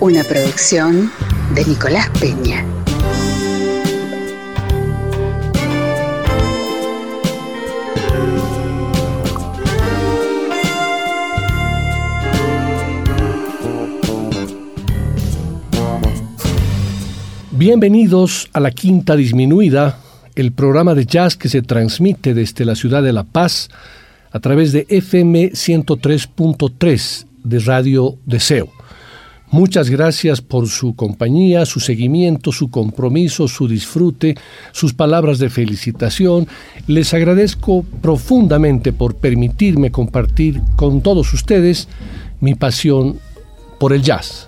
Una producción de Nicolás Peña. Bienvenidos a la Quinta Disminuida, el programa de jazz que se transmite desde la ciudad de La Paz a través de FM 103.3 de Radio Deseo. Muchas gracias por su compañía, su seguimiento, su compromiso, su disfrute, sus palabras de felicitación. Les agradezco profundamente por permitirme compartir con todos ustedes mi pasión por el jazz.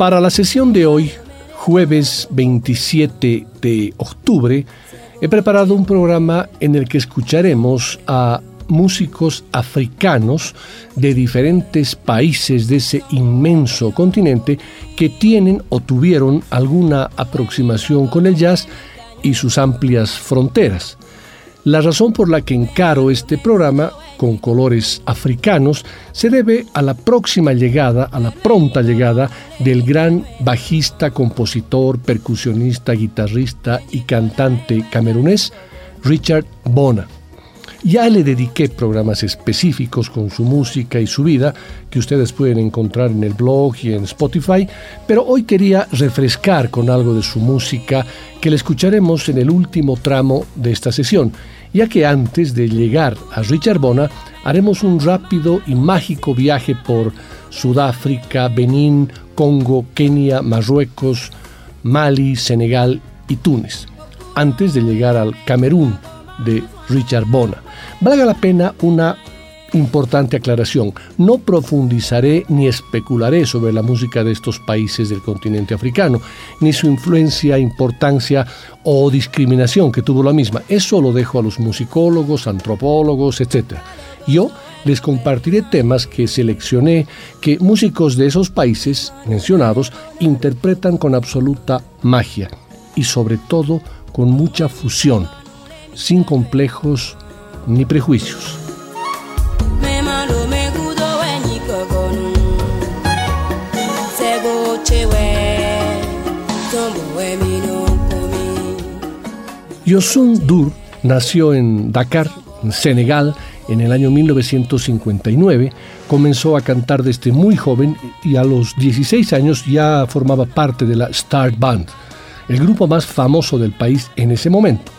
Para la sesión de hoy, jueves 27 de octubre, he preparado un programa en el que escucharemos a músicos africanos de diferentes países de ese inmenso continente que tienen o tuvieron alguna aproximación con el jazz y sus amplias fronteras. La razón por la que encaro este programa con colores africanos se debe a la próxima llegada, a la pronta llegada del gran bajista, compositor, percusionista, guitarrista y cantante camerunés Richard Bona. Ya le dediqué programas específicos con su música y su vida que ustedes pueden encontrar en el blog y en Spotify, pero hoy quería refrescar con algo de su música que le escucharemos en el último tramo de esta sesión ya que antes de llegar a Richard Bona haremos un rápido y mágico viaje por Sudáfrica, Benín, Congo, Kenia, Marruecos, Mali, Senegal y Túnez, antes de llegar al Camerún de Richard Bona. Valga la pena una importante aclaración. No profundizaré ni especularé sobre la música de estos países del continente africano, ni su influencia, importancia o discriminación que tuvo la misma. Eso lo dejo a los musicólogos, antropólogos, etc. Yo les compartiré temas que seleccioné que músicos de esos países mencionados interpretan con absoluta magia y sobre todo con mucha fusión, sin complejos ni prejuicios. Yosun Dur nació en Dakar, Senegal, en el año 1959. Comenzó a cantar desde muy joven y a los 16 años ya formaba parte de la Star Band, el grupo más famoso del país en ese momento.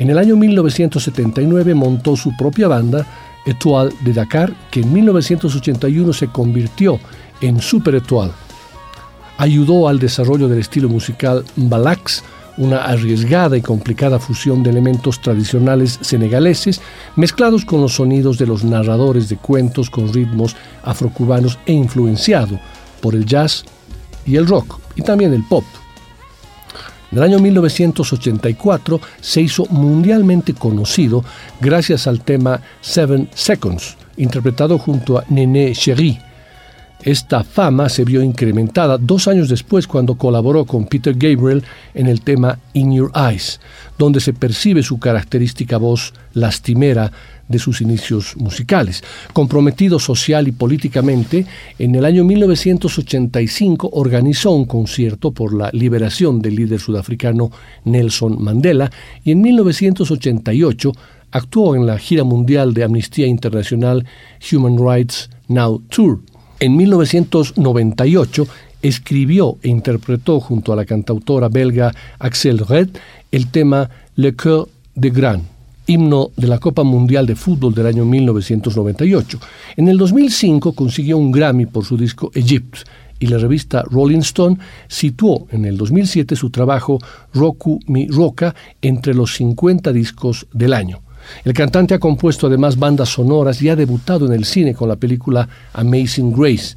En el año 1979 montó su propia banda, Etoile de Dakar, que en 1981 se convirtió en Super Etoile. Ayudó al desarrollo del estilo musical Mbalax, una arriesgada y complicada fusión de elementos tradicionales senegaleses mezclados con los sonidos de los narradores de cuentos con ritmos afrocubanos e influenciado por el jazz y el rock y también el pop. En el año 1984 se hizo mundialmente conocido gracias al tema Seven Seconds, interpretado junto a Nené Cherie esta fama se vio incrementada dos años después cuando colaboró con Peter Gabriel en el tema In Your Eyes, donde se percibe su característica voz lastimera de sus inicios musicales. Comprometido social y políticamente, en el año 1985 organizó un concierto por la liberación del líder sudafricano Nelson Mandela y en 1988 actuó en la gira mundial de Amnistía Internacional Human Rights Now Tour en 1998 escribió e interpretó junto a la cantautora belga Axel Red el tema Le Coeur de Gran, himno de la Copa Mundial de Fútbol del año 1998. En el 2005 consiguió un Grammy por su disco Egypt, y la revista Rolling Stone situó en el 2007 su trabajo Roku Mi Roca entre los 50 discos del año. El cantante ha compuesto además bandas sonoras y ha debutado en el cine con la película Amazing Grace.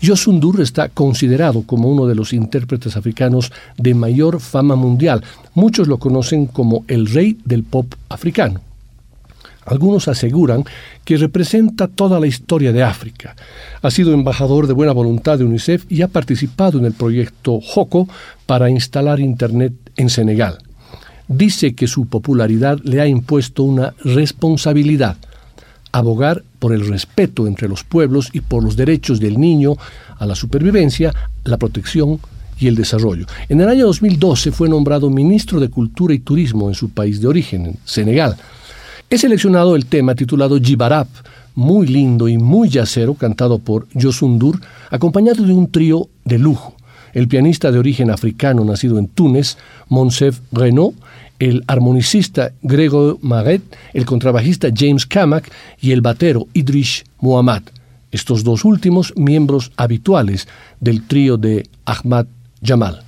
Yosundur está considerado como uno de los intérpretes africanos de mayor fama mundial. Muchos lo conocen como el rey del pop africano. Algunos aseguran que representa toda la historia de África. Ha sido embajador de buena voluntad de UNICEF y ha participado en el proyecto JOCO para instalar Internet en Senegal. Dice que su popularidad le ha impuesto una responsabilidad abogar por el respeto entre los pueblos y por los derechos del niño a la supervivencia, la protección y el desarrollo. En el año 2012 fue nombrado ministro de Cultura y Turismo en su país de origen, Senegal. He seleccionado el tema titulado Jibarap, muy lindo y muy yacero, cantado por Yosundur, acompañado de un trío de lujo. El pianista de origen africano nacido en Túnez, Monsef Renault, el armonicista Gregor Maret, el contrabajista James Kamak y el batero Idrish Muhammad. Estos dos últimos miembros habituales del trío de Ahmad Jamal.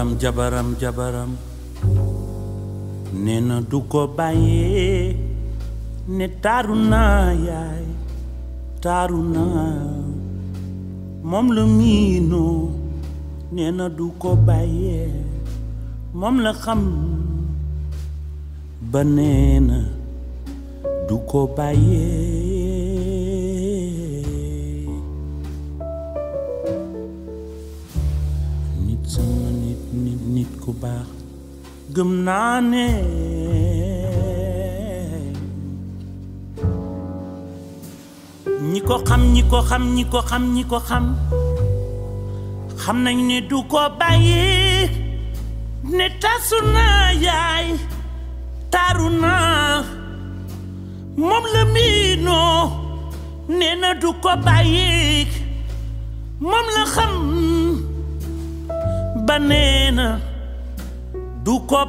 Jabaram jabaram jabaram. Nee na du ko bàyyee ne taaru naa yaay taaru naa. Moom la miinoo nee du ko bàyyee moom la xam. Ba nee du ko bàyyee. Gëm naa ne ñi ko xam ñi ko xam ñi ko xam ñi ko xam ne du ko bàyyi ne tasu naa yaay taaru naa moom la miinoo nee na du ko bàyyi moom la xam du ko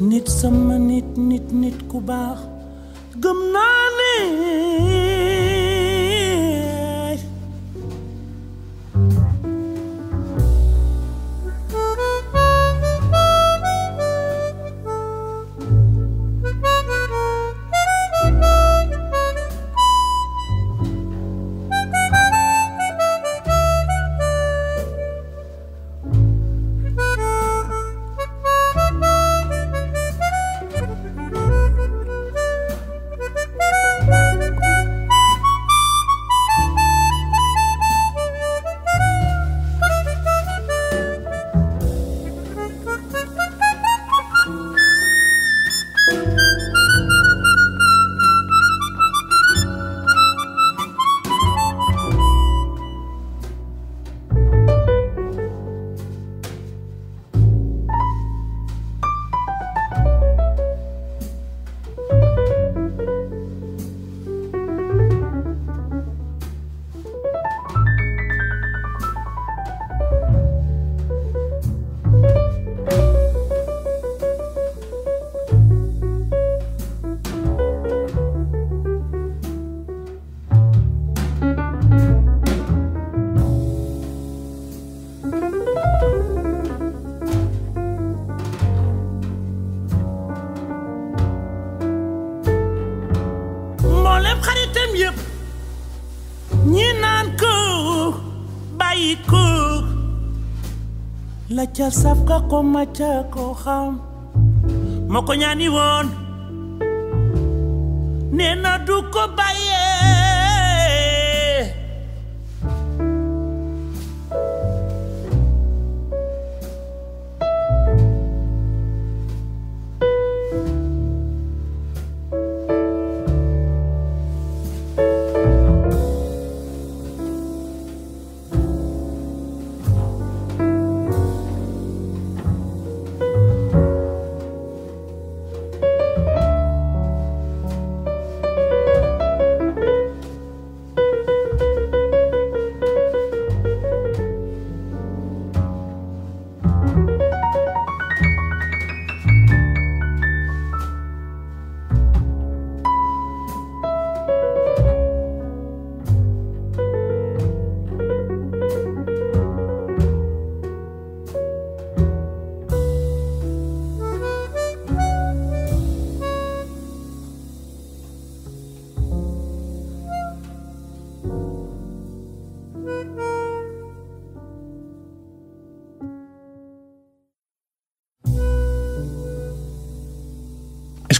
nit sama nit nit nit ku baax. Gëm la ca saf ka ko ma ca ko xam ma ko ñaani woon nee na du ko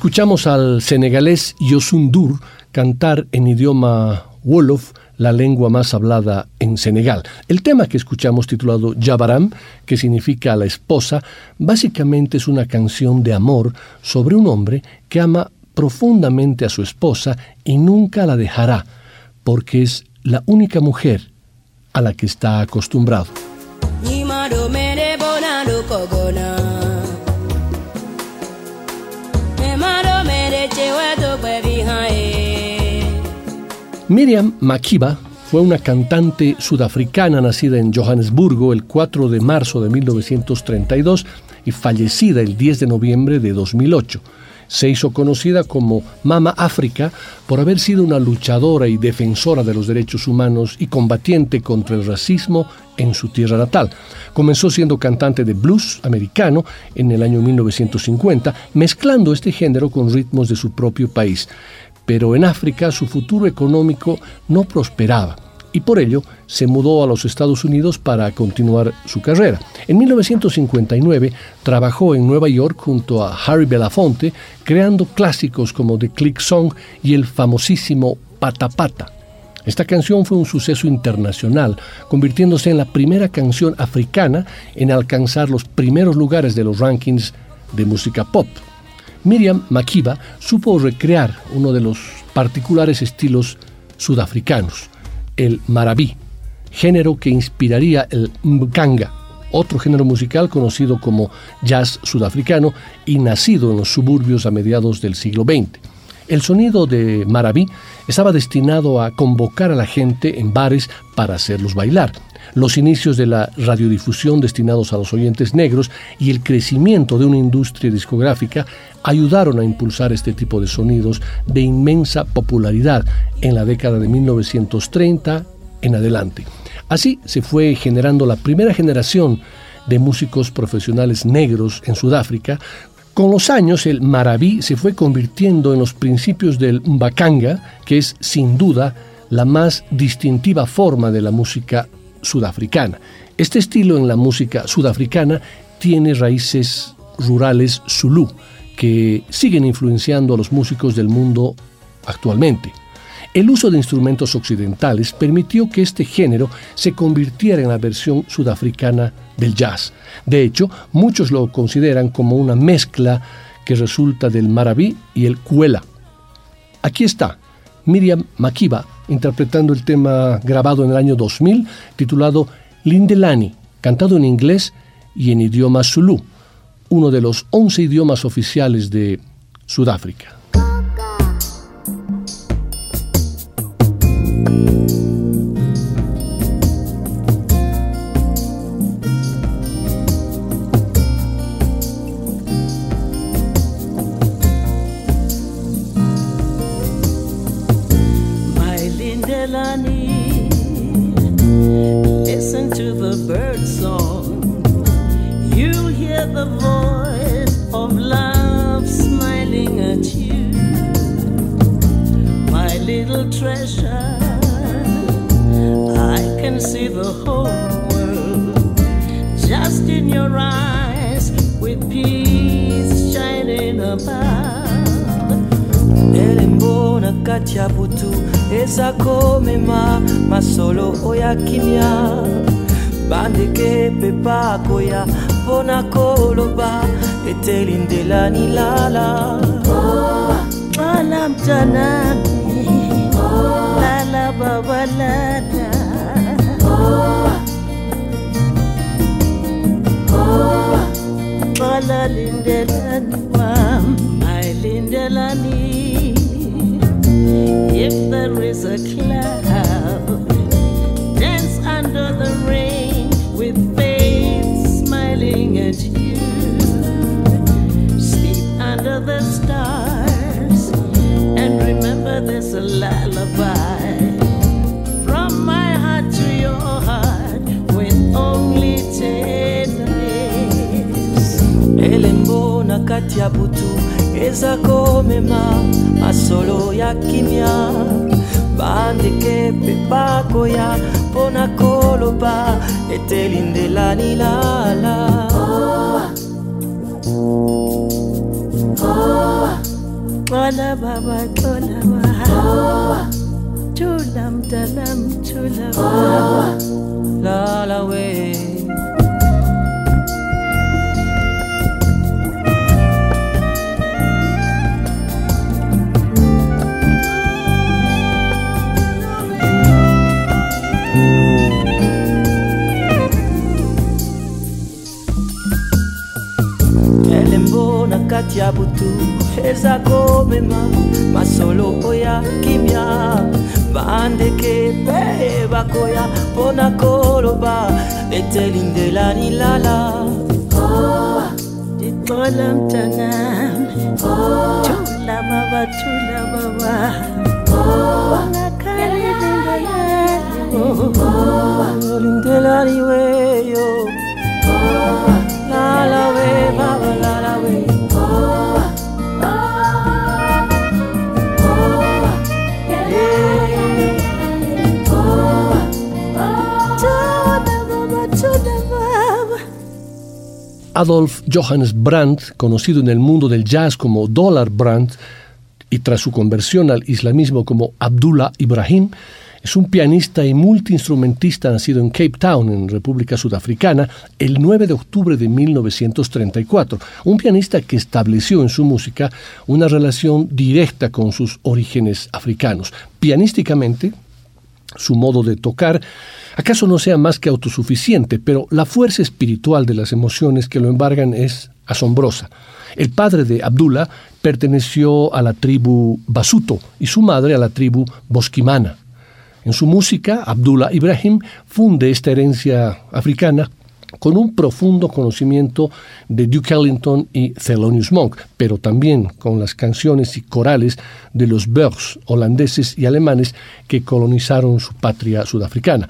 Escuchamos al senegalés Yosundur cantar en idioma Wolof, la lengua más hablada en Senegal. El tema que escuchamos titulado Jabaram, que significa la esposa, básicamente es una canción de amor sobre un hombre que ama profundamente a su esposa y nunca la dejará, porque es la única mujer a la que está acostumbrado. Miriam Makeba fue una cantante sudafricana nacida en Johannesburgo el 4 de marzo de 1932 y fallecida el 10 de noviembre de 2008. Se hizo conocida como Mama África por haber sido una luchadora y defensora de los derechos humanos y combatiente contra el racismo en su tierra natal. Comenzó siendo cantante de blues americano en el año 1950, mezclando este género con ritmos de su propio país pero en África su futuro económico no prosperaba y por ello se mudó a los Estados Unidos para continuar su carrera. En 1959 trabajó en Nueva York junto a Harry Belafonte, creando clásicos como The Click Song y el famosísimo Pata Pata. Esta canción fue un suceso internacional, convirtiéndose en la primera canción africana en alcanzar los primeros lugares de los rankings de música pop. Miriam Makeba supo recrear uno de los particulares estilos sudafricanos, el marabí, género que inspiraría el mbkanga, otro género musical conocido como jazz sudafricano y nacido en los suburbios a mediados del siglo XX. El sonido de marabí estaba destinado a convocar a la gente en bares para hacerlos bailar los inicios de la radiodifusión destinados a los oyentes negros y el crecimiento de una industria discográfica ayudaron a impulsar este tipo de sonidos de inmensa popularidad en la década de 1930 en adelante. Así se fue generando la primera generación de músicos profesionales negros en Sudáfrica. Con los años el marabí se fue convirtiendo en los principios del mbakanga, que es sin duda la más distintiva forma de la música sudafricana. Este estilo en la música sudafricana tiene raíces rurales zulú que siguen influenciando a los músicos del mundo actualmente. El uso de instrumentos occidentales permitió que este género se convirtiera en la versión sudafricana del jazz. De hecho, muchos lo consideran como una mezcla que resulta del marabí y el kuela. Aquí está Miriam Makiba interpretando el tema grabado en el año 2000 titulado Lindelani, cantado en inglés y en idioma Zulu, uno de los 11 idiomas oficiales de Sudáfrica. etelindela lilala xola baba xola baba. Thula mntanam thula baba. Lala wena Oh. Oh. Oh. ya butu ezakobema masolo oya kimia bandeke mpe bakoya mpona koloba oh, oh, oh, oh, oh, oh, oh, oh, oh, oh, oh. Adolf Johannes Brandt, conocido en el mundo del jazz como Dollar Brandt y tras su conversión al islamismo como Abdullah Ibrahim, es un pianista y multiinstrumentista nacido en Cape Town, en República Sudafricana, el 9 de octubre de 1934. Un pianista que estableció en su música una relación directa con sus orígenes africanos. Pianísticamente, su modo de tocar acaso no sea más que autosuficiente, pero la fuerza espiritual de las emociones que lo embargan es asombrosa. El padre de Abdullah perteneció a la tribu Basuto y su madre a la tribu Bosquimana. En su música, Abdullah Ibrahim funde esta herencia africana con un profundo conocimiento de Duke Ellington y Thelonious Monk, pero también con las canciones y corales de los Beurs holandeses y alemanes que colonizaron su patria sudafricana.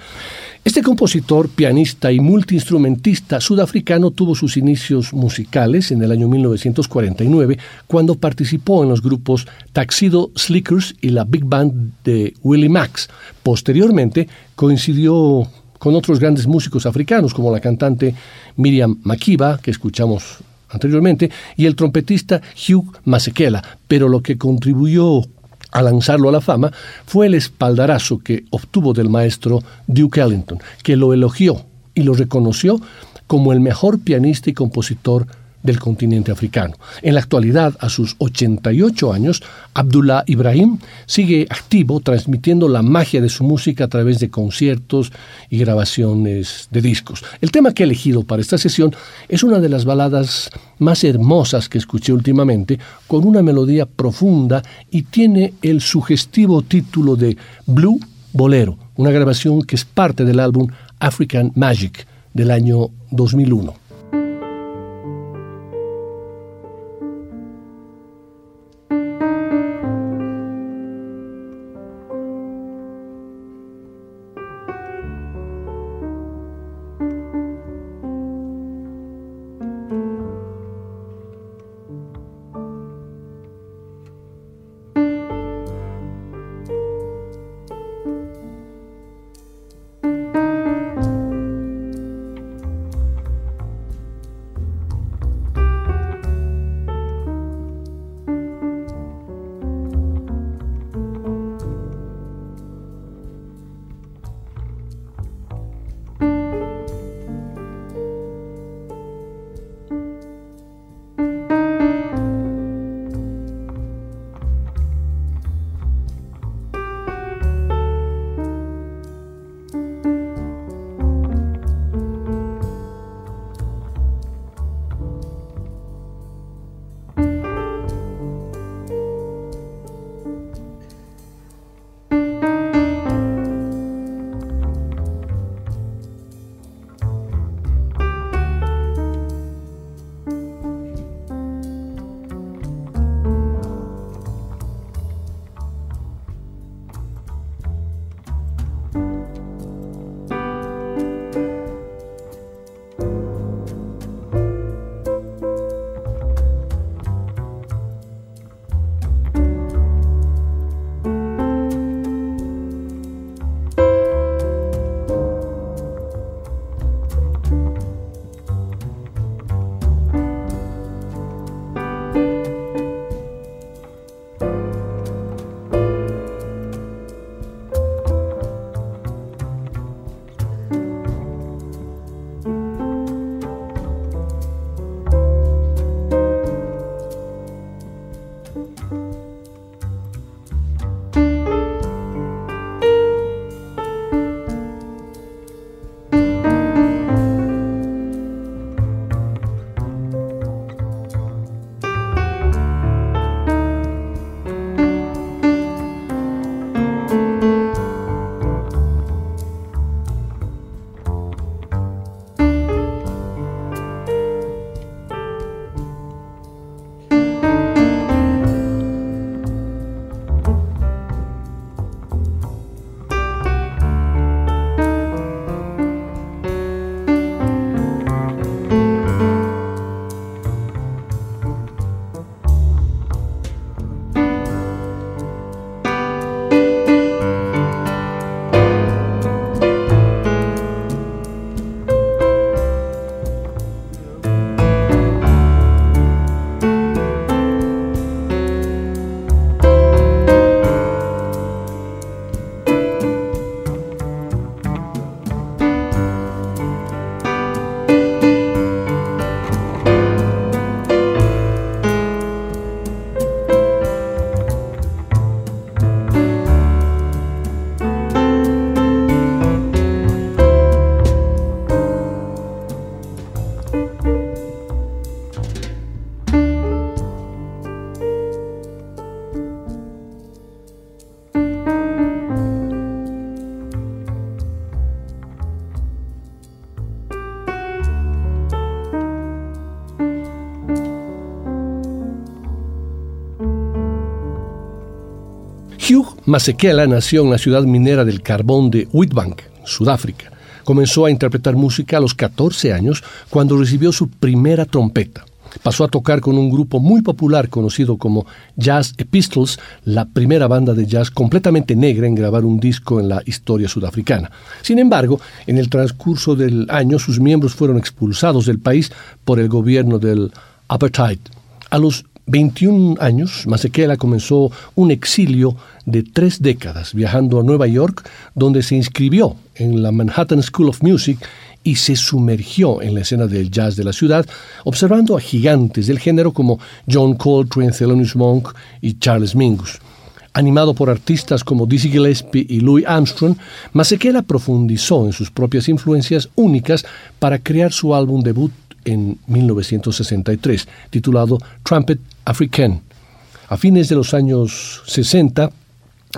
Este compositor, pianista y multiinstrumentista sudafricano tuvo sus inicios musicales en el año 1949 cuando participó en los grupos Taxido Slickers y la Big Band de Willie Max. Posteriormente coincidió con otros grandes músicos africanos como la cantante Miriam Makeba, que escuchamos anteriormente, y el trompetista Hugh Masekela, pero lo que contribuyó a lanzarlo a la fama fue el espaldarazo que obtuvo del maestro Duke Ellington, que lo elogió y lo reconoció como el mejor pianista y compositor del continente africano. En la actualidad, a sus 88 años, Abdullah Ibrahim sigue activo transmitiendo la magia de su música a través de conciertos y grabaciones de discos. El tema que he elegido para esta sesión es una de las baladas más hermosas que escuché últimamente, con una melodía profunda y tiene el sugestivo título de Blue Bolero, una grabación que es parte del álbum African Magic del año 2001. Masekela nació en la ciudad minera del carbón de Witbank, Sudáfrica. Comenzó a interpretar música a los 14 años cuando recibió su primera trompeta. Pasó a tocar con un grupo muy popular conocido como Jazz Epistles, la primera banda de jazz completamente negra en grabar un disco en la historia sudafricana. Sin embargo, en el transcurso del año sus miembros fueron expulsados del país por el gobierno del apartheid. A los 21 años, Masekela comenzó un exilio de tres décadas viajando a Nueva York, donde se inscribió en la Manhattan School of Music y se sumergió en la escena del jazz de la ciudad, observando a gigantes del género como John Coltrane, Thelonious Monk y Charles Mingus. Animado por artistas como Dizzy Gillespie y Louis Armstrong, Masekela profundizó en sus propias influencias únicas para crear su álbum debut en 1963, titulado Trumpet African. A fines de los años 60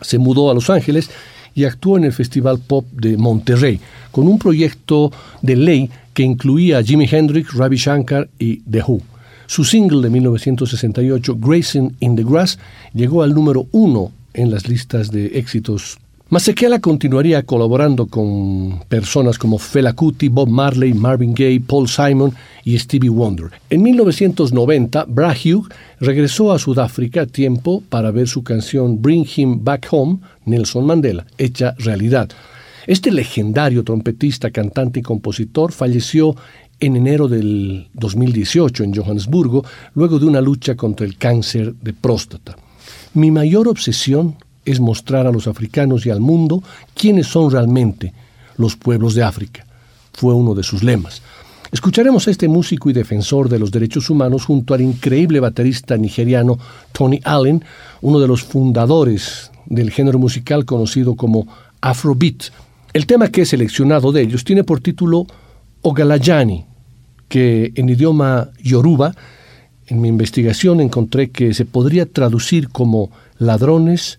se mudó a Los Ángeles y actuó en el Festival Pop de Monterrey, con un proyecto de ley que incluía a Jimi Hendrix, Ravi Shankar y The Who. Su single de 1968, Grayson in the Grass, llegó al número uno en las listas de éxitos Masekela continuaría colaborando con personas como Fela Kuti, Bob Marley, Marvin Gaye, Paul Simon y Stevie Wonder. En 1990, Bra Hugh regresó a Sudáfrica a tiempo para ver su canción Bring Him Back Home, Nelson Mandela, hecha realidad. Este legendario trompetista, cantante y compositor falleció en enero del 2018 en Johannesburgo, luego de una lucha contra el cáncer de próstata. Mi mayor obsesión es mostrar a los africanos y al mundo quiénes son realmente los pueblos de África. Fue uno de sus lemas. Escucharemos a este músico y defensor de los derechos humanos junto al increíble baterista nigeriano Tony Allen, uno de los fundadores del género musical conocido como Afrobeat. El tema que he seleccionado de ellos tiene por título Ogalayani, que en idioma yoruba, en mi investigación encontré que se podría traducir como ladrones,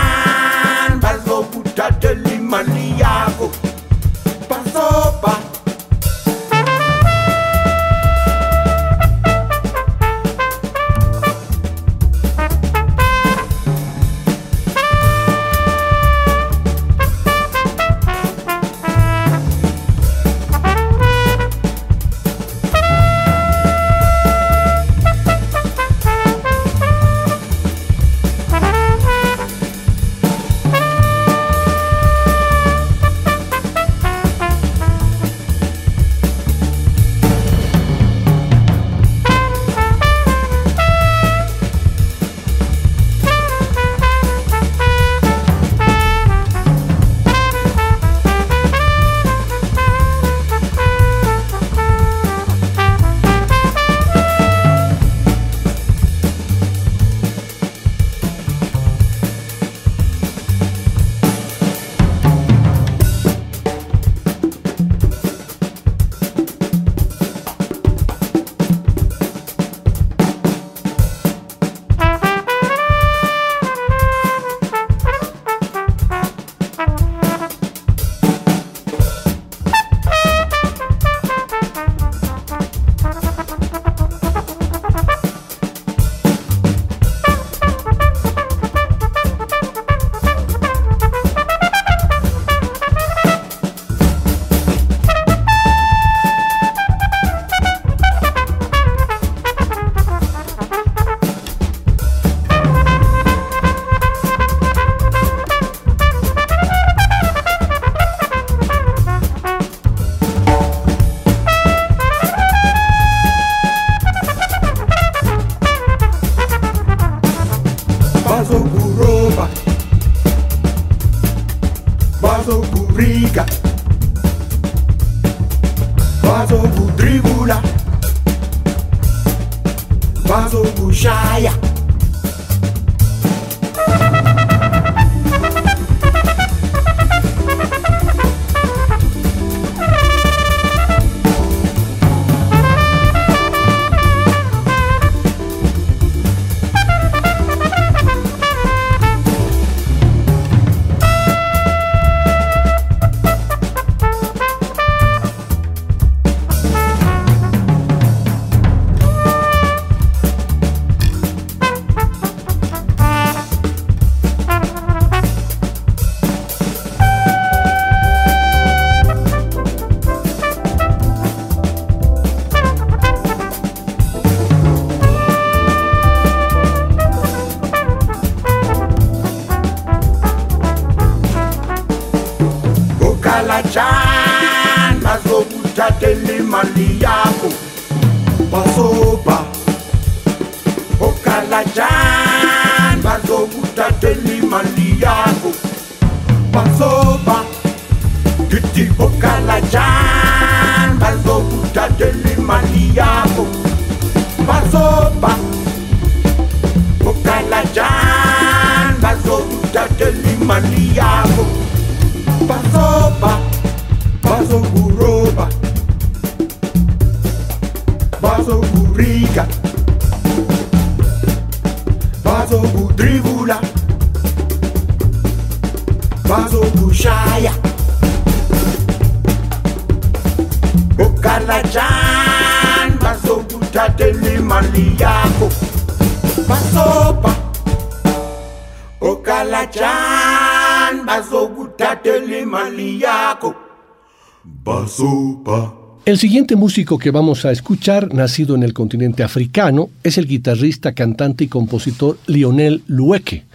El siguiente músico que vamos a escuchar, nacido en el continente africano, es el guitarrista, cantante y compositor Lionel Lueke.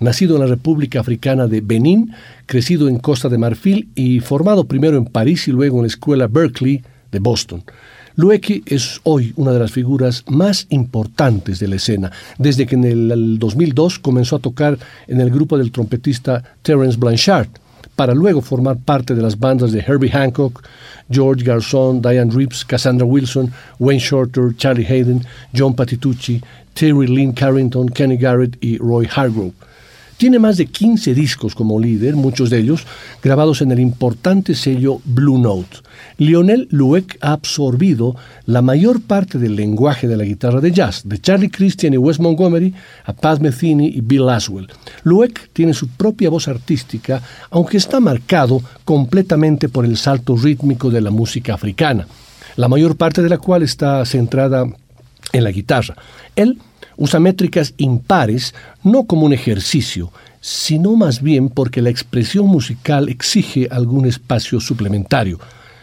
Nacido en la República Africana de Benín, crecido en Costa de Marfil y formado primero en París y luego en la Escuela Berkeley de Boston. Lueke es hoy una de las figuras más importantes de la escena, desde que en el 2002 comenzó a tocar en el grupo del trompetista Terence Blanchard, para luego formar parte de las bandas de Herbie Hancock, George Garzón, Diane Reeves, Cassandra Wilson, Wayne Shorter, Charlie Hayden, John Patitucci, Terry Lynn Carrington, Kenny Garrett y Roy Hargrove. Tiene más de 15 discos como líder, muchos de ellos grabados en el importante sello Blue Note. Lionel Lueck ha absorbido la mayor parte del lenguaje de la guitarra de jazz, de Charlie Christian y Wes Montgomery a Pat Metheny y Bill Laswell. Lueck tiene su propia voz artística, aunque está marcado completamente por el salto rítmico de la música africana, la mayor parte de la cual está centrada en la guitarra. Él usa métricas impares no como un ejercicio, sino más bien porque la expresión musical exige algún espacio suplementario.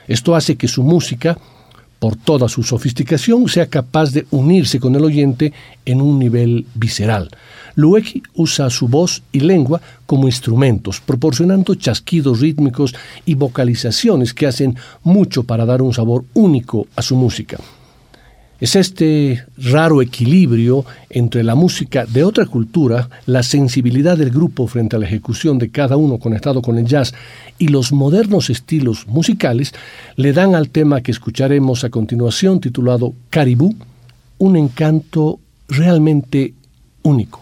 Esto hace que su música, por toda su sofisticación, sea capaz de unirse con el oyente en un nivel visceral. Lueki usa su voz y lengua como instrumentos, proporcionando chasquidos rítmicos y vocalizaciones que hacen mucho para dar un sabor único a su música. Es este raro equilibrio entre la música de otra cultura, la sensibilidad del grupo frente a la ejecución de cada uno conectado con el jazz y los modernos estilos musicales le dan al tema que escucharemos a continuación titulado Caribú un encanto realmente único.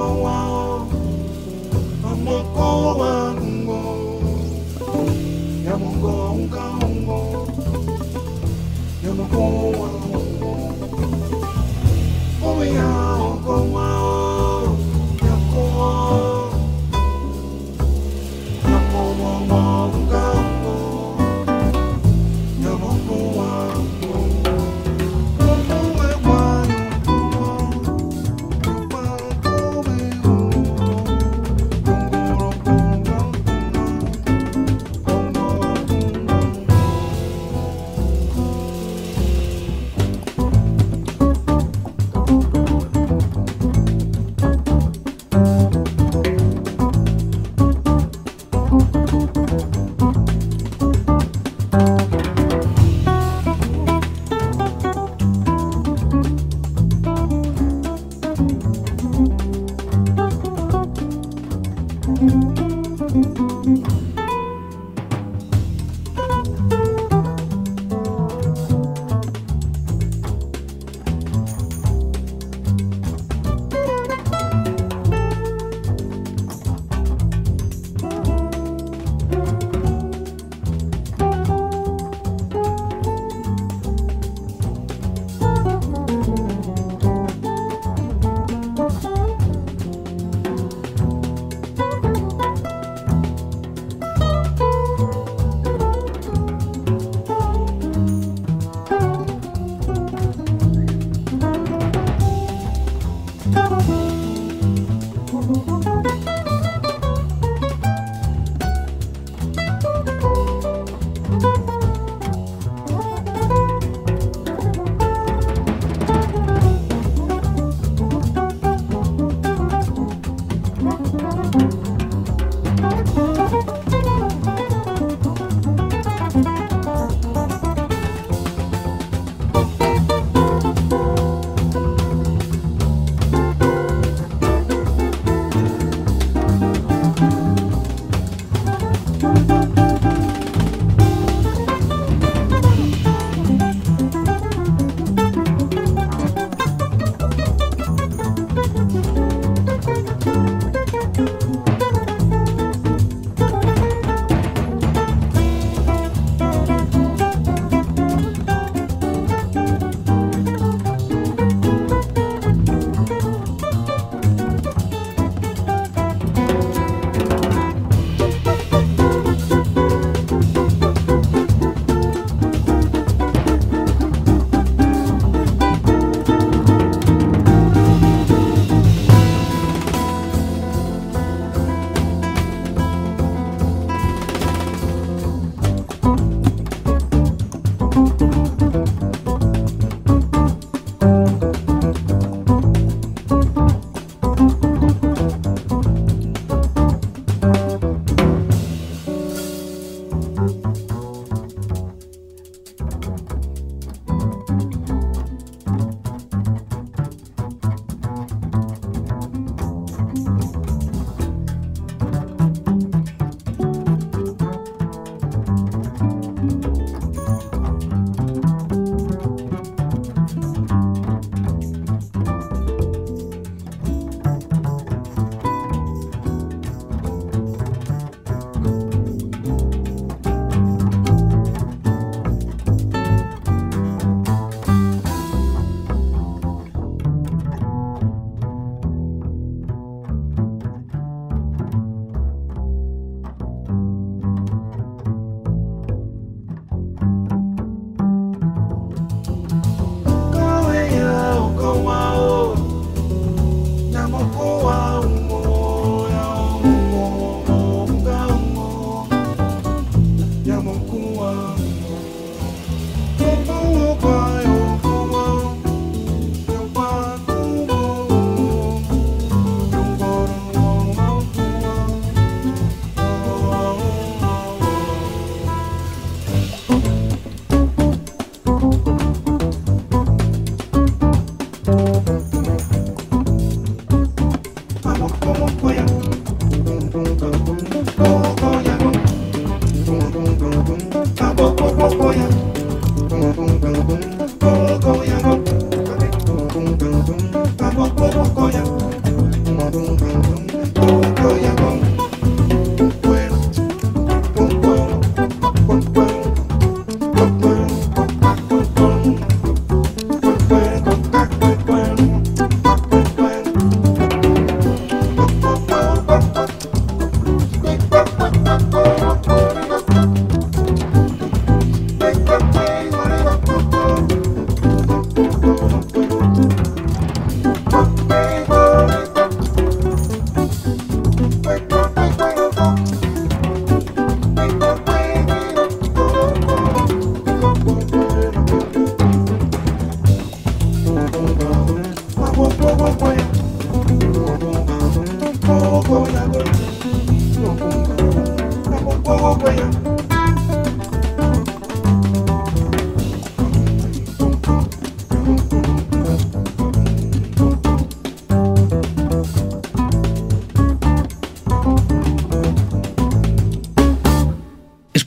Oh, yeah, oh, wow.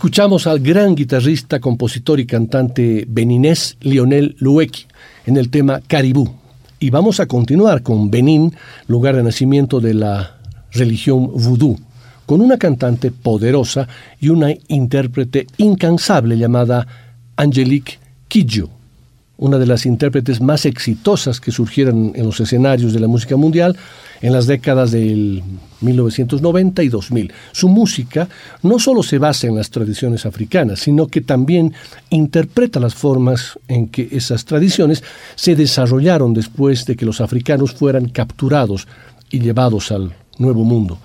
Escuchamos al gran guitarrista, compositor y cantante beninés Lionel Lueki en el tema Caribú. Y vamos a continuar con Benín, lugar de nacimiento de la religión vudú, con una cantante poderosa y una intérprete incansable llamada Angelique Kidjo una de las intérpretes más exitosas que surgieron en los escenarios de la música mundial en las décadas del 1990 y 2000. Su música no solo se basa en las tradiciones africanas, sino que también interpreta las formas en que esas tradiciones se desarrollaron después de que los africanos fueran capturados y llevados al Nuevo Mundo.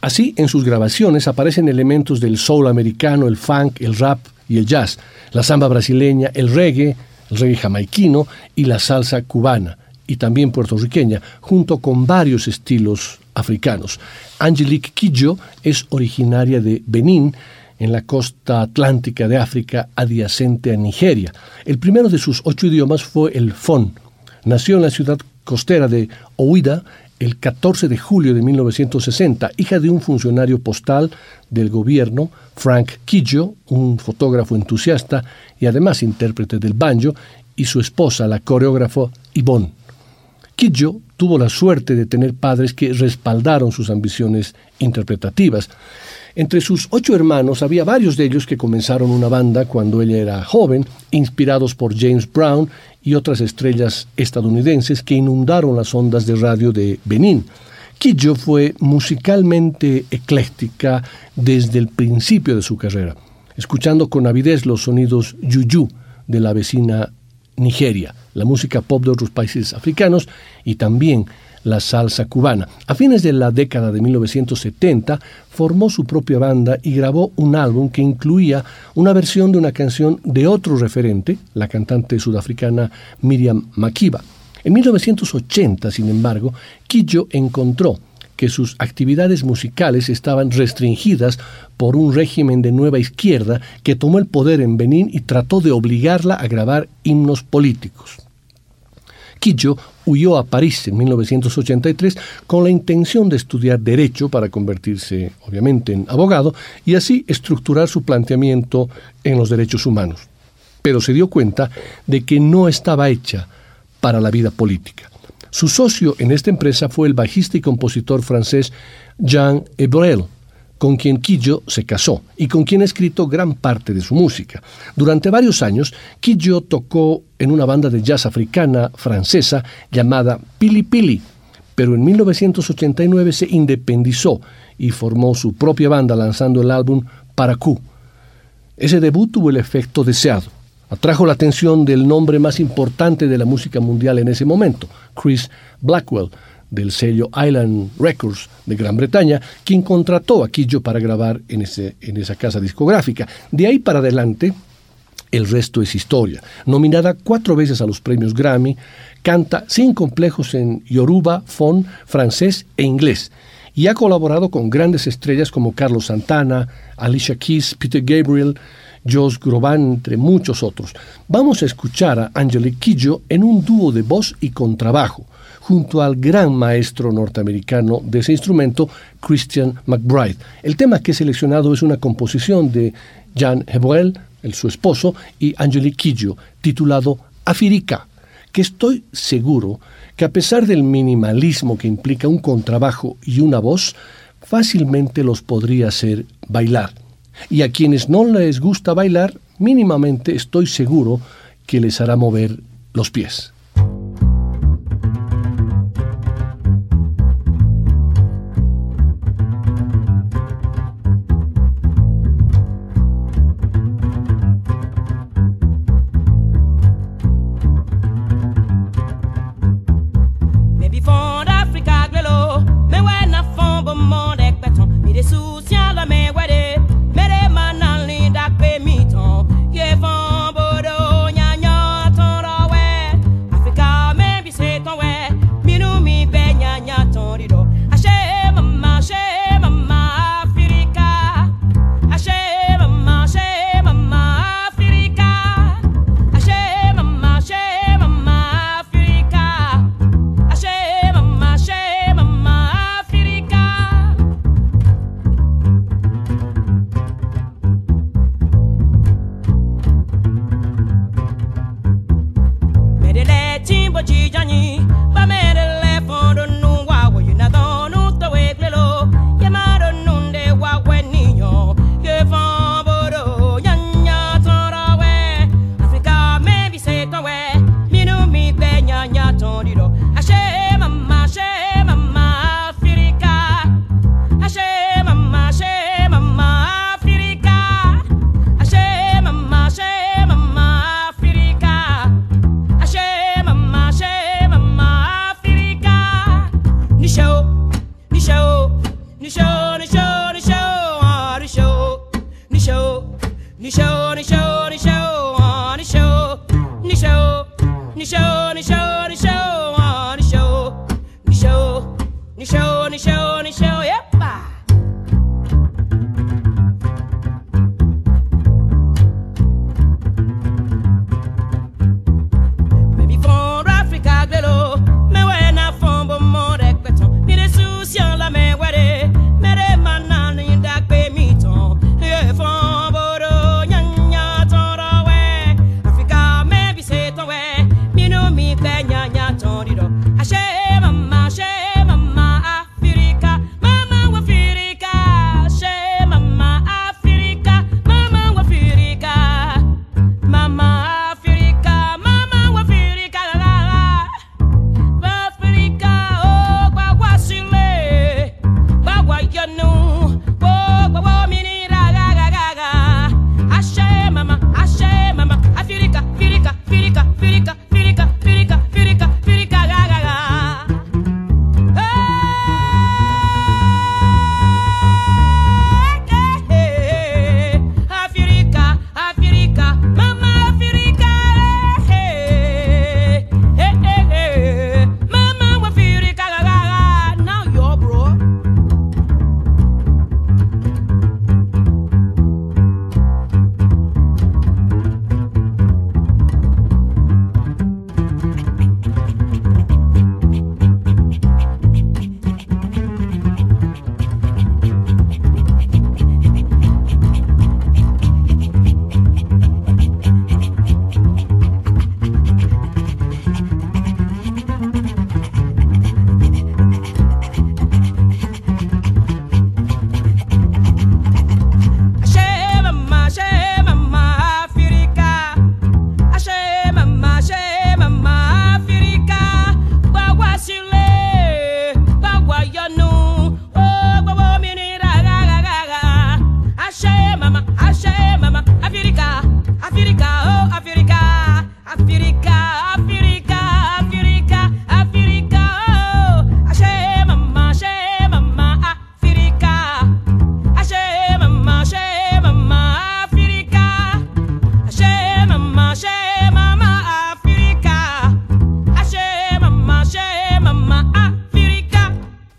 Así, en sus grabaciones aparecen elementos del soul americano, el funk, el rap y el jazz, la samba brasileña, el reggae, reggae jamaiquino y la salsa cubana y también puertorriqueña, junto con varios estilos africanos. Angelique Kidjo es originaria de Benín, en la costa atlántica de África adyacente a Nigeria. El primero de sus ocho idiomas fue el Fon. Nació en la ciudad costera de Ouida el 14 de julio de 1960, hija de un funcionario postal del gobierno, Frank Kidjo, un fotógrafo entusiasta y además intérprete del banjo, y su esposa, la coreógrafa Yvonne. Kidjo tuvo la suerte de tener padres que respaldaron sus ambiciones interpretativas. Entre sus ocho hermanos había varios de ellos que comenzaron una banda cuando ella era joven, inspirados por James Brown y otras estrellas estadounidenses que inundaron las ondas de radio de Benín. Kidjo fue musicalmente ecléctica desde el principio de su carrera, escuchando con avidez los sonidos yuyu de la vecina Nigeria, la música pop de otros países africanos y también la salsa cubana. A fines de la década de 1970 formó su propia banda y grabó un álbum que incluía una versión de una canción de otro referente, la cantante sudafricana Miriam Makeba. En 1980, sin embargo, Kidjo encontró que sus actividades musicales estaban restringidas por un régimen de nueva izquierda que tomó el poder en Benín y trató de obligarla a grabar himnos políticos. Quillo huyó a París en 1983 con la intención de estudiar derecho para convertirse, obviamente, en abogado y así estructurar su planteamiento en los derechos humanos. Pero se dio cuenta de que no estaba hecha para la vida política. Su socio en esta empresa fue el bajista y compositor francés Jean Ebrel, con quien Quillo se casó y con quien ha escrito gran parte de su música. Durante varios años, Quillo tocó en una banda de jazz africana francesa llamada Pili Pili, pero en 1989 se independizó y formó su propia banda lanzando el álbum Paracú. Ese debut tuvo el efecto deseado. Atrajo la atención del nombre más importante de la música mundial en ese momento, Chris Blackwell, del sello Island Records de Gran Bretaña, quien contrató a Quillo para grabar en, ese, en esa casa discográfica. De ahí para adelante, el resto es historia. Nominada cuatro veces a los premios Grammy, canta sin complejos en yoruba, fon, francés e inglés y ha colaborado con grandes estrellas como Carlos Santana, Alicia Keys, Peter Gabriel, Josh Groban, entre muchos otros. Vamos a escuchar a Angelique Quillo en un dúo de voz y contrabajo junto al gran maestro norteamericano de ese instrumento, Christian McBride. El tema que he seleccionado es una composición de Jan Hebuel, el su esposo, y Angelique Kidjo, titulado Afirika, que estoy seguro que a pesar del minimalismo que implica un contrabajo y una voz, fácilmente los podría hacer bailar. Y a quienes no les gusta bailar, mínimamente estoy seguro que les hará mover los pies.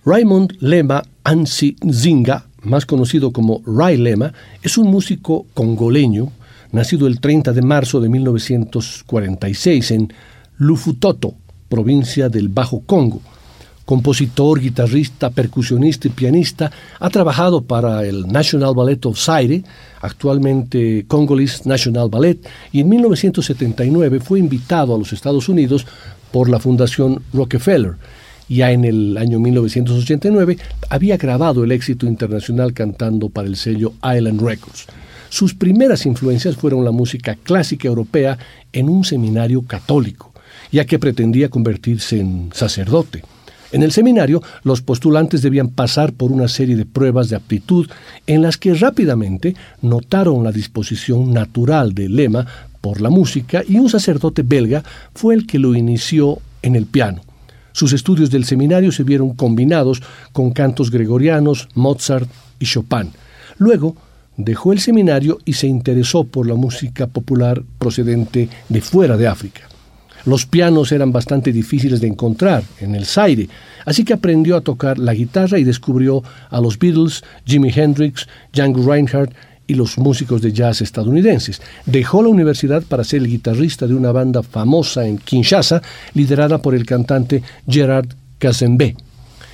Raymond Lema Ansi Zinga, más conocido como Ray Lema, es un músico congoleño, nacido el 30 de marzo de 1946 en Lufutoto, provincia del Bajo Congo. Compositor, guitarrista, percusionista y pianista, ha trabajado para el National Ballet of Zaire, actualmente Congolese National Ballet, y en 1979 fue invitado a los Estados Unidos por la Fundación Rockefeller. Ya en el año 1989 había grabado el éxito internacional cantando para el sello Island Records. Sus primeras influencias fueron la música clásica europea en un seminario católico, ya que pretendía convertirse en sacerdote. En el seminario, los postulantes debían pasar por una serie de pruebas de aptitud en las que rápidamente notaron la disposición natural de Lema por la música y un sacerdote belga fue el que lo inició en el piano. Sus estudios del seminario se vieron combinados con cantos gregorianos, Mozart y Chopin. Luego, dejó el seminario y se interesó por la música popular procedente de fuera de África. Los pianos eran bastante difíciles de encontrar en el Zaire, así que aprendió a tocar la guitarra y descubrió a los Beatles, Jimi Hendrix, Django Reinhardt y los músicos de jazz estadounidenses. Dejó la universidad para ser el guitarrista de una banda famosa en Kinshasa, liderada por el cantante Gerard Kazembe.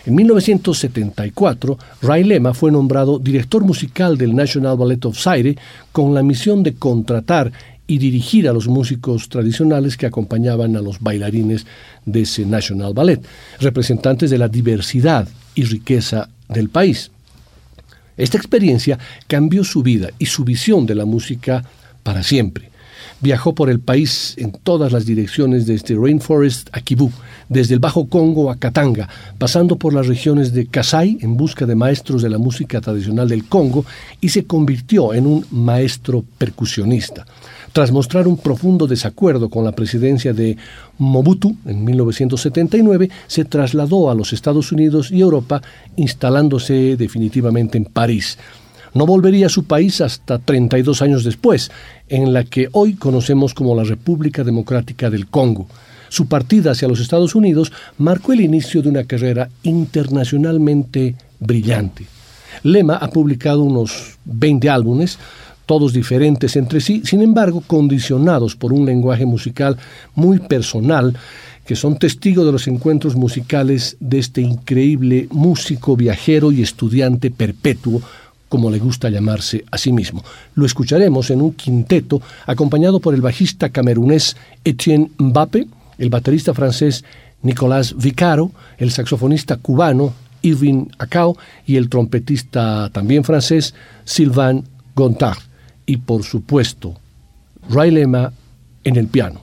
En 1974, Ray Lema fue nombrado director musical del National Ballet of Zaire con la misión de contratar y dirigir a los músicos tradicionales que acompañaban a los bailarines de ese National Ballet, representantes de la diversidad y riqueza del país. Esta experiencia cambió su vida y su visión de la música para siempre. Viajó por el país en todas las direcciones desde Rainforest a Kibú, desde el Bajo Congo a Katanga, pasando por las regiones de Kasai en busca de maestros de la música tradicional del Congo y se convirtió en un maestro percusionista. Tras mostrar un profundo desacuerdo con la presidencia de Mobutu en 1979, se trasladó a los Estados Unidos y Europa, instalándose definitivamente en París. No volvería a su país hasta 32 años después, en la que hoy conocemos como la República Democrática del Congo. Su partida hacia los Estados Unidos marcó el inicio de una carrera internacionalmente brillante. Lema ha publicado unos 20 álbumes, todos diferentes entre sí, sin embargo condicionados por un lenguaje musical muy personal, que son testigos de los encuentros musicales de este increíble músico, viajero y estudiante perpetuo, como le gusta llamarse a sí mismo. Lo escucharemos en un quinteto acompañado por el bajista camerunés Etienne Mbappe, el baterista francés Nicolas Vicaro, el saxofonista cubano Irving Acao y el trompetista también francés Sylvain Gontard y por supuesto Ray Lema en el piano.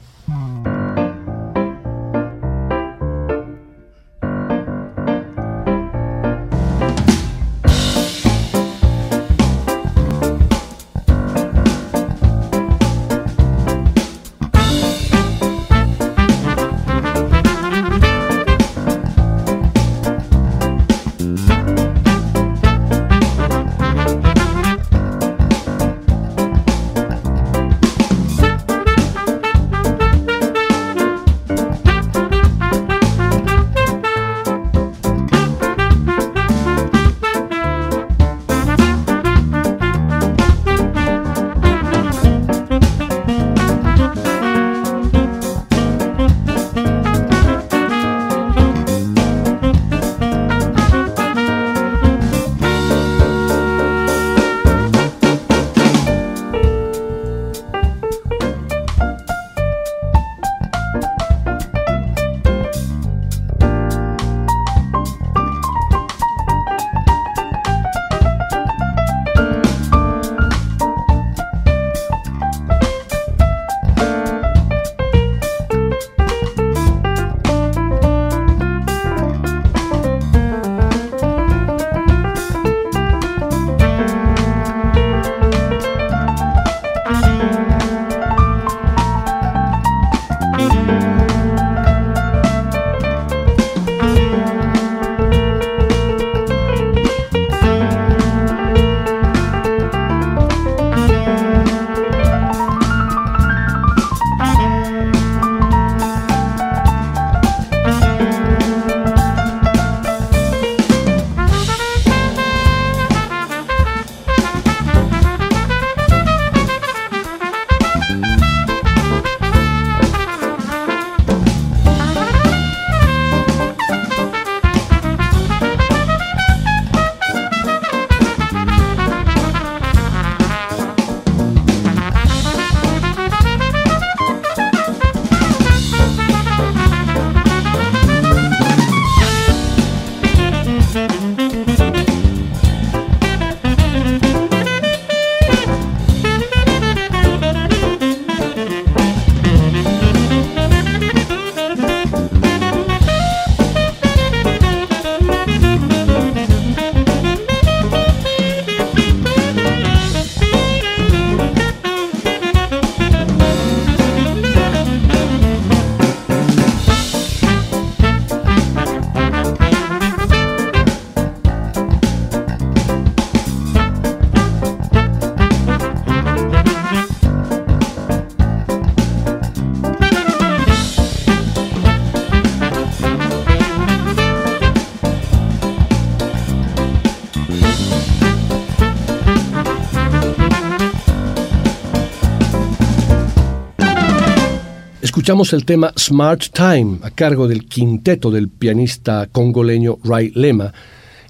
Escuchamos el tema Smart Time a cargo del quinteto del pianista congoleño Ray Lema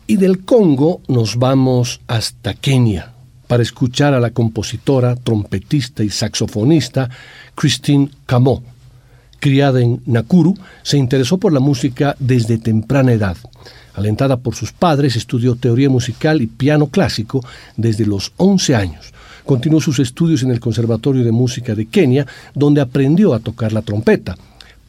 y del Congo nos vamos hasta Kenia para escuchar a la compositora, trompetista y saxofonista Christine Camo. Criada en Nakuru, se interesó por la música desde temprana edad. Alentada por sus padres, estudió teoría musical y piano clásico desde los 11 años. Continuó sus estudios en el Conservatorio de Música de Kenia, donde aprendió a tocar la trompeta.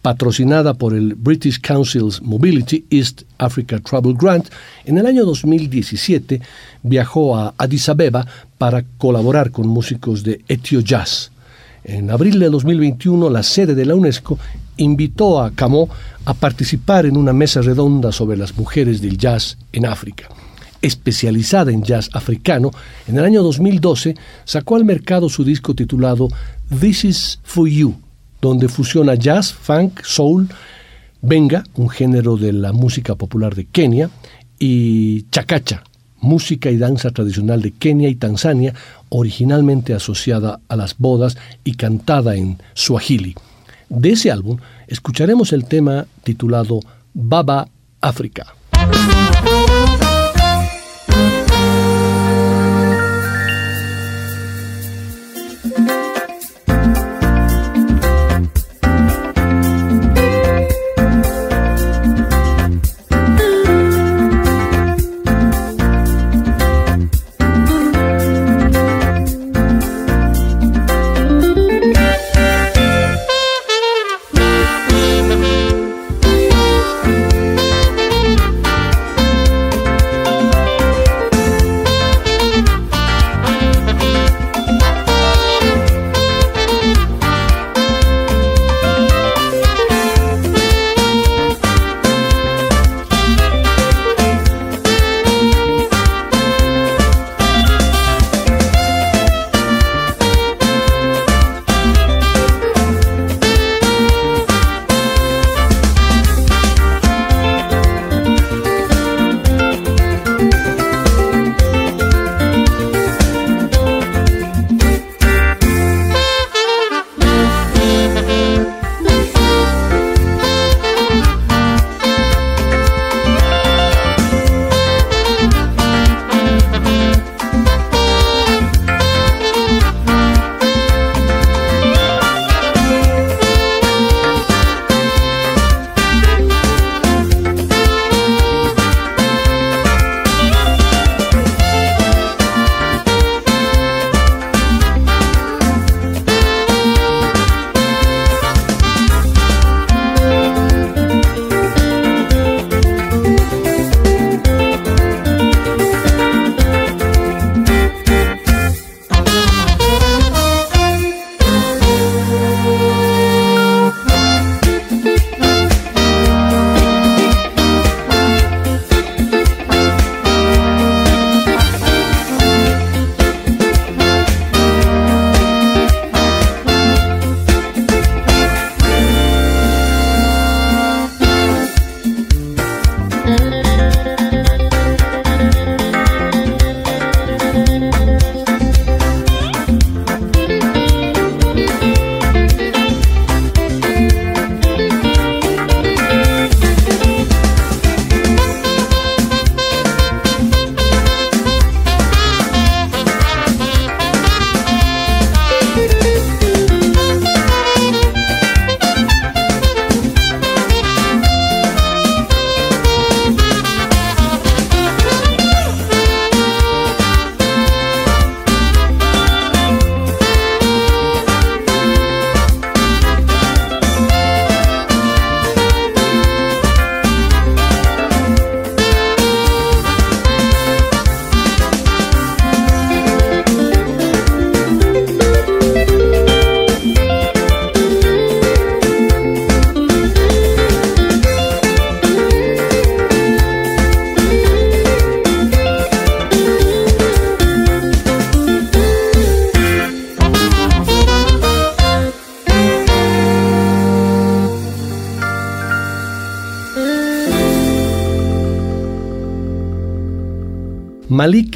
Patrocinada por el British Council's Mobility East Africa Travel Grant, en el año 2017 viajó a Addis Abeba para colaborar con músicos de Etio Jazz. En abril de 2021, la sede de la UNESCO invitó a Camo a participar en una mesa redonda sobre las mujeres del jazz en África especializada en jazz africano, en el año 2012 sacó al mercado su disco titulado This Is For You, donde fusiona jazz, funk, soul, benga, un género de la música popular de Kenia, y chakacha, música y danza tradicional de Kenia y Tanzania, originalmente asociada a las bodas y cantada en Swahili. De ese álbum escucharemos el tema titulado Baba África.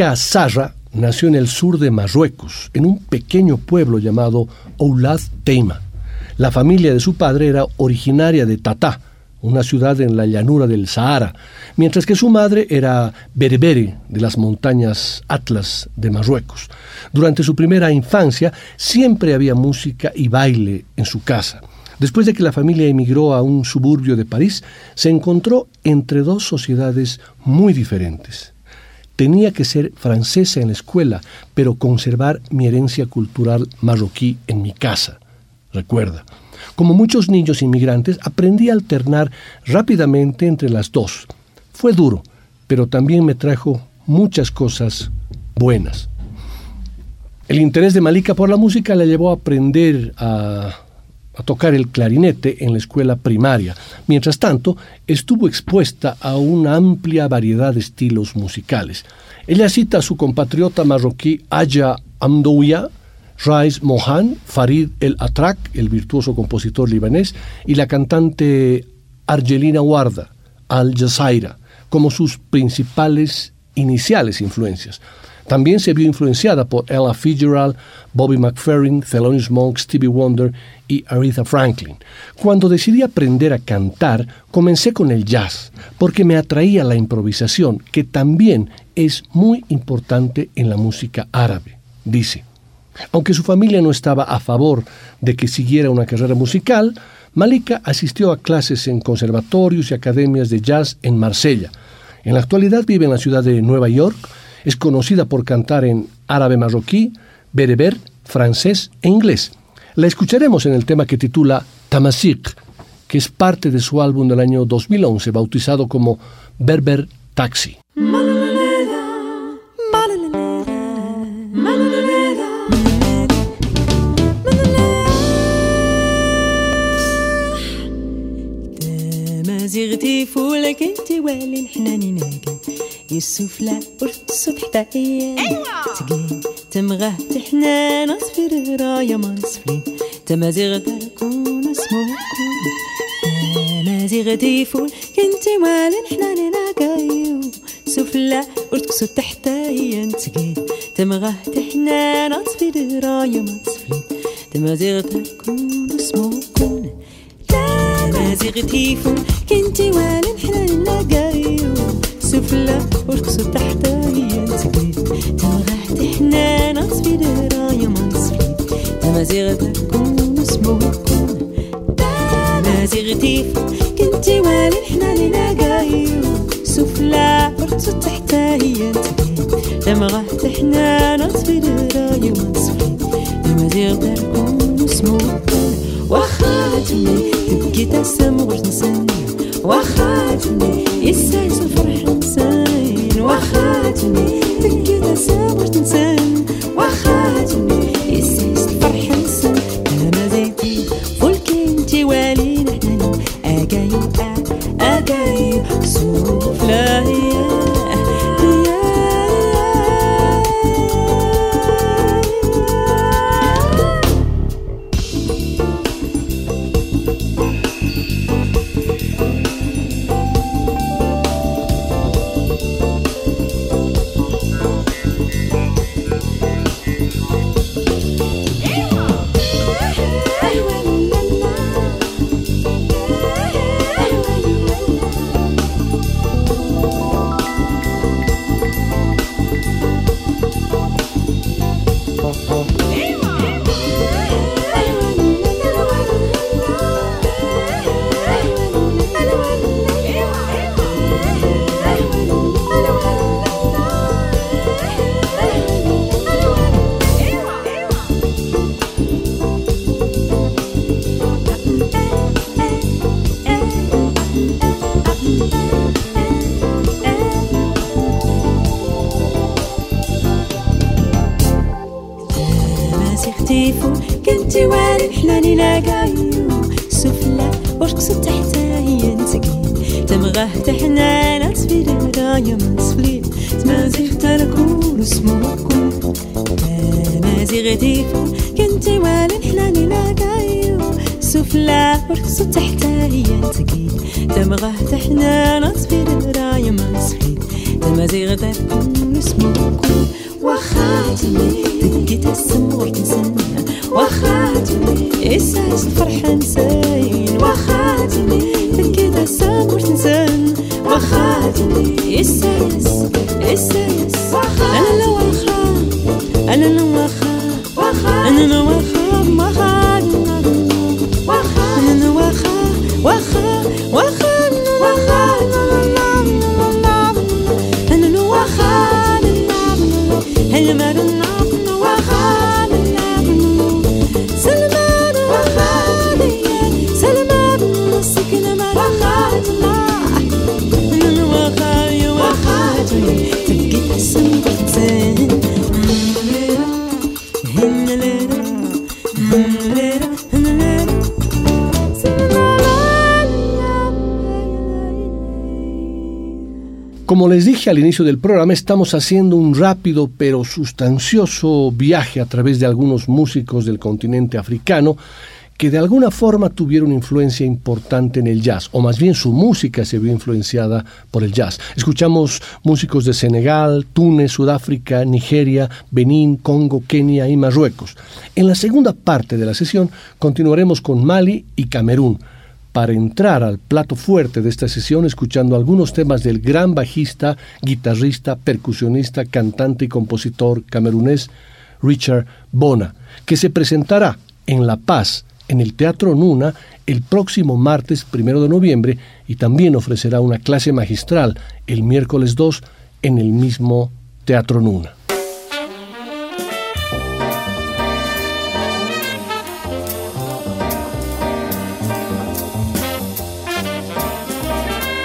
Malika Sarra nació en el sur de Marruecos, en un pequeño pueblo llamado Oulad Teima. La familia de su padre era originaria de Tata, una ciudad en la llanura del Sahara, mientras que su madre era berbere de las montañas Atlas de Marruecos. Durante su primera infancia siempre había música y baile en su casa. Después de que la familia emigró a un suburbio de París, se encontró entre dos sociedades muy diferentes. Tenía que ser francesa en la escuela, pero conservar mi herencia cultural marroquí en mi casa. Recuerda, como muchos niños inmigrantes, aprendí a alternar rápidamente entre las dos. Fue duro, pero también me trajo muchas cosas buenas. El interés de Malika por la música la llevó a aprender a, a, tocar el clarinete en la escuela primaria. Mientras tanto, estuvo expuesta a una amplia variedad de estilos musicales. Ella cita a su compatriota marroquí Aya Amdouya, Rais Mohan, Farid El Atrak, el virtuoso compositor libanés, y la cantante Argelina Warda, Al Jazeera, como sus principales iniciales influencias. También se vio influenciada por Ella Fitzgerald, Bobby McFerrin, Thelonious Monk, Stevie Wonder y Aretha Franklin. Cuando decidí aprender a cantar, comencé con el jazz, porque me atraía la improvisación, que también es muy importante en la música árabe, dice. Aunque su familia no estaba a favor de que siguiera una carrera musical, Malika asistió a clases en conservatorios y academias de jazz en Marsella. En la actualidad vive en la ciudad de Nueva York, es conocida por cantar en árabe marroquí, bereber, francés e inglés. La escucharemos en el tema que titula Tamasik, que es parte de su álbum del año 2011 bautizado como Berber Taxi. زغتي فولك انت والي الحناني ناقل السفلى أيوة. ورقصوا تحت عيال تقيل تمغه تحنان اصفر رايا ما تمازي تمازيغ تركون اسموكم تمازيغ تيفون كنتي مال نحنا لنا قايو. سفلى ورقصوا تحت عيال تقيل تمغه تحنان اصفر رايا ما تمازي تمازيغ تركون اسموكم تمازيغ تيفون كنتي مال نحنا لنا قايو. سفلى والكسر تحتها هي تكليف تلغى حنان عصفي دهرا يا منصفي تمازيغ تكون اسمه كون تمازيغ تيف كنتي والي حنا لينا قايو سفلى والكسر تحتها هي تكليف تمغى حنان عصفي دهرا يا منصفي تمازيغ تكون اسمه كون واخا تمي تبكي تسمى غير وخاتني يسايس وفرح نساين وخاتني تكي تنسى واش تنسان وخاتني. وديفو كنتي مال حناني ناقايو سفلا ورخصو تحت هي تقيل. دمغة تحنا نصفي راي ما نصفيد تمازيغ تفكون اسمكم وخاتمي. تنقيت السمور تنسنها وخاتمي. إساس الفرحة نساها al inicio del programa, estamos haciendo un rápido pero sustancioso viaje a través de algunos músicos del continente africano que de alguna forma tuvieron influencia importante en el jazz, o más bien su música se vio influenciada por el jazz. Escuchamos músicos de Senegal, Túnez, Sudáfrica, Nigeria, Benín, Congo, Kenia y Marruecos. En la segunda parte de la sesión continuaremos con Mali y Camerún para entrar al plato fuerte de esta sesión escuchando algunos temas del gran bajista, guitarrista, percusionista, cantante y compositor camerunés Richard Bona, que se presentará en La Paz, en el Teatro Nuna, el próximo martes primero de noviembre y también ofrecerá una clase magistral el miércoles 2 en el mismo Teatro Nuna.